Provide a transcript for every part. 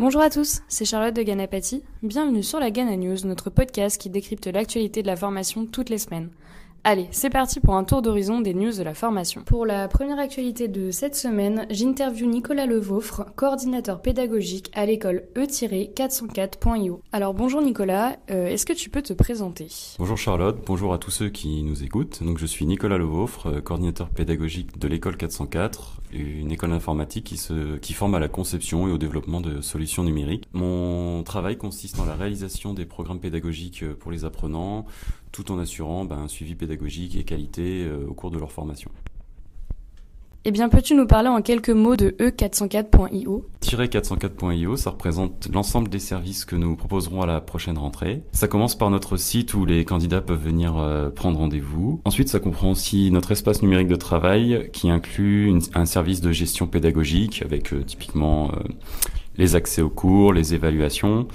Bonjour à tous, c'est Charlotte de Ganapati. Bienvenue sur la Gana News, notre podcast qui décrypte l'actualité de la formation toutes les semaines. Allez, c'est parti pour un tour d'horizon des news de la formation. Pour la première actualité de cette semaine, j'interview Nicolas Levaufre, coordinateur pédagogique à l'école E-404.io. Alors bonjour Nicolas, euh, est-ce que tu peux te présenter? Bonjour Charlotte, bonjour à tous ceux qui nous écoutent. Donc je suis Nicolas Levaufre, euh, coordinateur pédagogique de l'école 404, une école informatique qui, se, qui forme à la conception et au développement de solutions numériques. Mon travail consiste dans la réalisation des programmes pédagogiques euh, pour les apprenants, tout en assurant ben, un suivi pédagogique et qualité euh, au cours de leur formation. Eh bien, peux-tu nous parler en quelques mots de E404.io 404.io, ça représente l'ensemble des services que nous proposerons à la prochaine rentrée. Ça commence par notre site où les candidats peuvent venir euh, prendre rendez-vous. Ensuite, ça comprend aussi notre espace numérique de travail qui inclut un service de gestion pédagogique avec euh, typiquement les accès aux cours, les évaluations,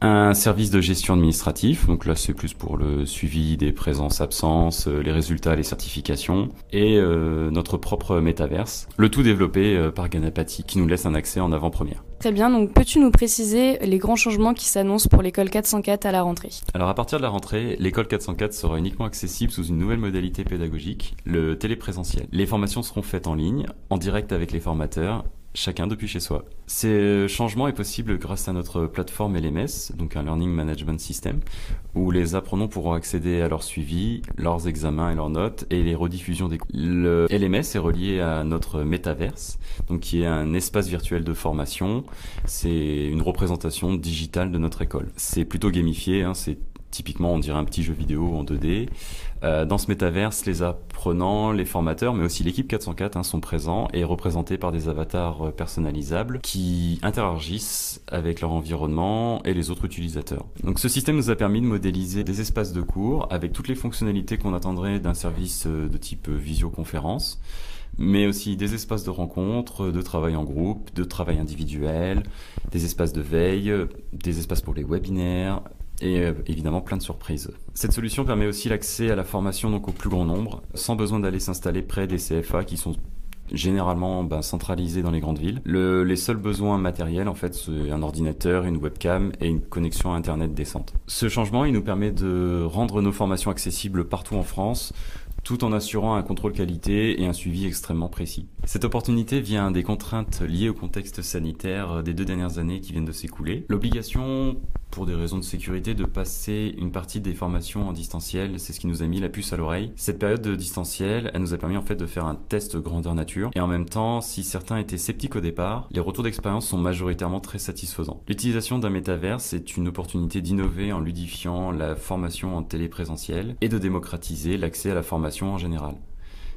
un service de gestion administratif, donc là c'est plus pour le suivi des présences-absences, euh, les résultats, les certifications, et euh, notre propre métaverse, le tout développé euh, par Ganapati qui nous laisse un accès en avant-première. Très bien, donc peux-tu nous préciser les grands changements qui s'annoncent pour l'école 404 à la rentrée? Alors à partir de la rentrée, l'école 404 sera uniquement accessible sous une nouvelle modalité pédagogique, le téléprésentiel. Les formations seront faites en ligne, en direct avec les formateurs chacun depuis chez soi. Ces changements est possible grâce à notre plateforme LMS, donc un Learning Management System, où les apprenants pourront accéder à leur suivi, leurs examens et leurs notes et les rediffusions des cours. Le LMS est relié à notre métaverse, donc qui est un espace virtuel de formation. C'est une représentation digitale de notre école. C'est plutôt gamifié, hein, c'est typiquement on dirait un petit jeu vidéo en 2D. Euh, dans ce métaverse, les apprenants, les formateurs, mais aussi l'équipe 404 hein, sont présents et représentés par des avatars euh, personnalisables qui interagissent avec leur environnement et les autres utilisateurs. Donc ce système nous a permis de modéliser des espaces de cours avec toutes les fonctionnalités qu'on attendrait d'un service euh, de type visioconférence mais aussi des espaces de rencontre, de travail en groupe, de travail individuel, des espaces de veille, des espaces pour les webinaires, et euh, évidemment plein de surprises. Cette solution permet aussi l'accès à la formation donc au plus grand nombre, sans besoin d'aller s'installer près des CFA qui sont généralement ben, centralisés dans les grandes villes. Le, les seuls besoins matériels, en fait, c'est un ordinateur, une webcam et une connexion à Internet décente. Ce changement, il nous permet de rendre nos formations accessibles partout en France, tout en assurant un contrôle qualité et un suivi extrêmement précis. Cette opportunité vient des contraintes liées au contexte sanitaire des deux dernières années qui viennent de s'écouler. L'obligation pour des raisons de sécurité, de passer une partie des formations en distanciel. C'est ce qui nous a mis la puce à l'oreille. Cette période de distanciel, elle nous a permis en fait de faire un test grandeur nature. Et en même temps, si certains étaient sceptiques au départ, les retours d'expérience sont majoritairement très satisfaisants. L'utilisation d'un métaverse est une opportunité d'innover en ludifiant la formation en téléprésentiel et de démocratiser l'accès à la formation en général.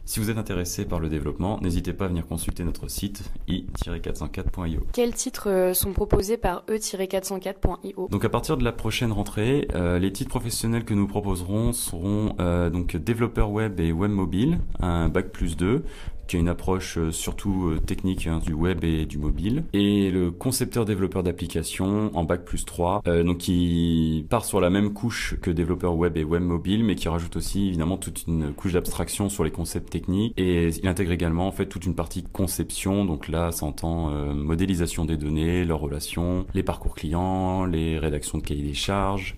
Si vous êtes intéressé par le développement, n'hésitez pas à venir consulter notre site i-404.io. Quels titres euh, sont proposés par e-404.io Donc à partir de la prochaine rentrée, euh, les titres professionnels que nous proposerons seront euh, donc développeur web et web mobile, un bac plus 2, qui a une approche euh, surtout euh, technique hein, du web et du mobile, et le concepteur développeur d'application en bac plus 3, euh, donc qui part sur la même couche que développeur web et web mobile, mais qui rajoute aussi évidemment toute une couche d'abstraction sur les concepts techniques, et il intègre également en fait toute une partie conception, donc là ça entend modélisation des données, leurs relations, les parcours clients, les rédactions de cahiers des charges,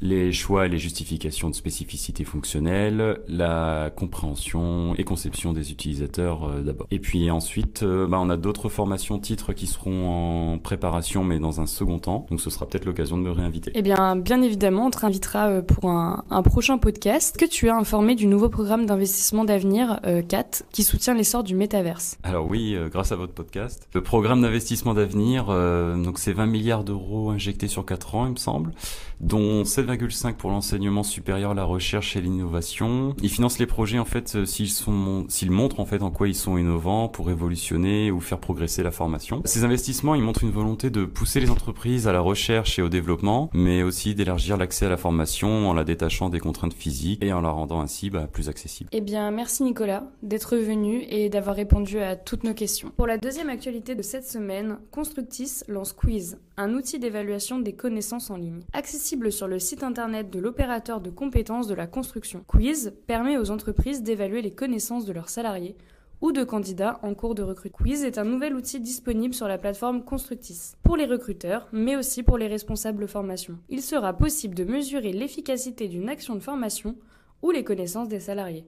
les choix et les justifications de spécificité fonctionnelle, la compréhension et conception des utilisateurs euh, d'abord. Et puis ensuite, euh, bah, on a d'autres formations titres qui seront en préparation, mais dans un second temps. Donc ce sera peut-être l'occasion de me réinviter. Eh bien, bien évidemment, on te réinvitera euh, pour un, un prochain podcast. Que tu as informé du nouveau programme d'investissement d'avenir CAT qui soutient l'essor du métaverse Alors oui, grâce à votre podcast. Le programme d'investissement d'avenir, donc c'est 20 milliards d'euros injectés sur 4 ans, il me semble, dont 7 7,5 pour l'enseignement supérieur, la recherche et l'innovation. Ils financent les projets en fait euh, s'ils montrent en fait en quoi ils sont innovants pour révolutionner ou faire progresser la formation. Ces investissements, ils montrent une volonté de pousser les entreprises à la recherche et au développement, mais aussi d'élargir l'accès à la formation en la détachant des contraintes physiques et en la rendant ainsi bah, plus accessible. Eh bien, merci Nicolas d'être venu et d'avoir répondu à toutes nos questions. Pour la deuxième actualité de cette semaine, Constructis lance Quiz, un outil d'évaluation des connaissances en ligne, accessible sur le site internet de l'opérateur de compétences de la construction. Quiz permet aux entreprises d'évaluer les connaissances de leurs salariés ou de candidats en cours de recrutement. Quiz est un nouvel outil disponible sur la plateforme Constructis pour les recruteurs, mais aussi pour les responsables formation. Il sera possible de mesurer l'efficacité d'une action de formation ou les connaissances des salariés.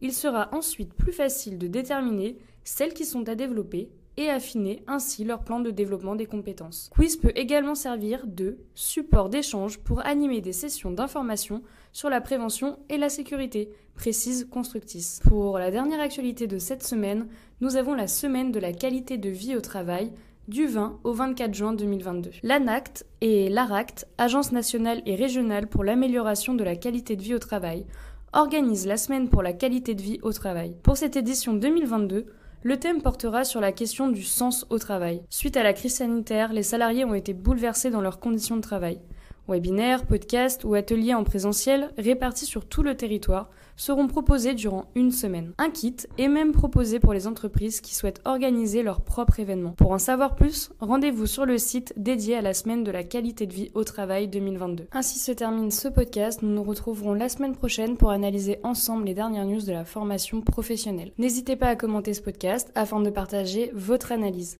Il sera ensuite plus facile de déterminer celles qui sont à développer et affiner ainsi leur plan de développement des compétences. Quiz peut également servir de support d'échange pour animer des sessions d'information sur la prévention et la sécurité, précise Constructis. Pour la dernière actualité de cette semaine, nous avons la semaine de la qualité de vie au travail du 20 au 24 juin 2022. L'ANACT et l'ARACT, Agence nationale et régionale pour l'amélioration de la qualité de vie au travail, organisent la semaine pour la qualité de vie au travail. Pour cette édition 2022, le thème portera sur la question du sens au travail. Suite à la crise sanitaire, les salariés ont été bouleversés dans leurs conditions de travail. Webinaires, podcasts ou ateliers en présentiel répartis sur tout le territoire seront proposés durant une semaine. Un kit est même proposé pour les entreprises qui souhaitent organiser leur propre événement. Pour en savoir plus, rendez-vous sur le site dédié à la semaine de la qualité de vie au travail 2022. Ainsi se termine ce podcast. Nous nous retrouverons la semaine prochaine pour analyser ensemble les dernières news de la formation professionnelle. N'hésitez pas à commenter ce podcast afin de partager votre analyse.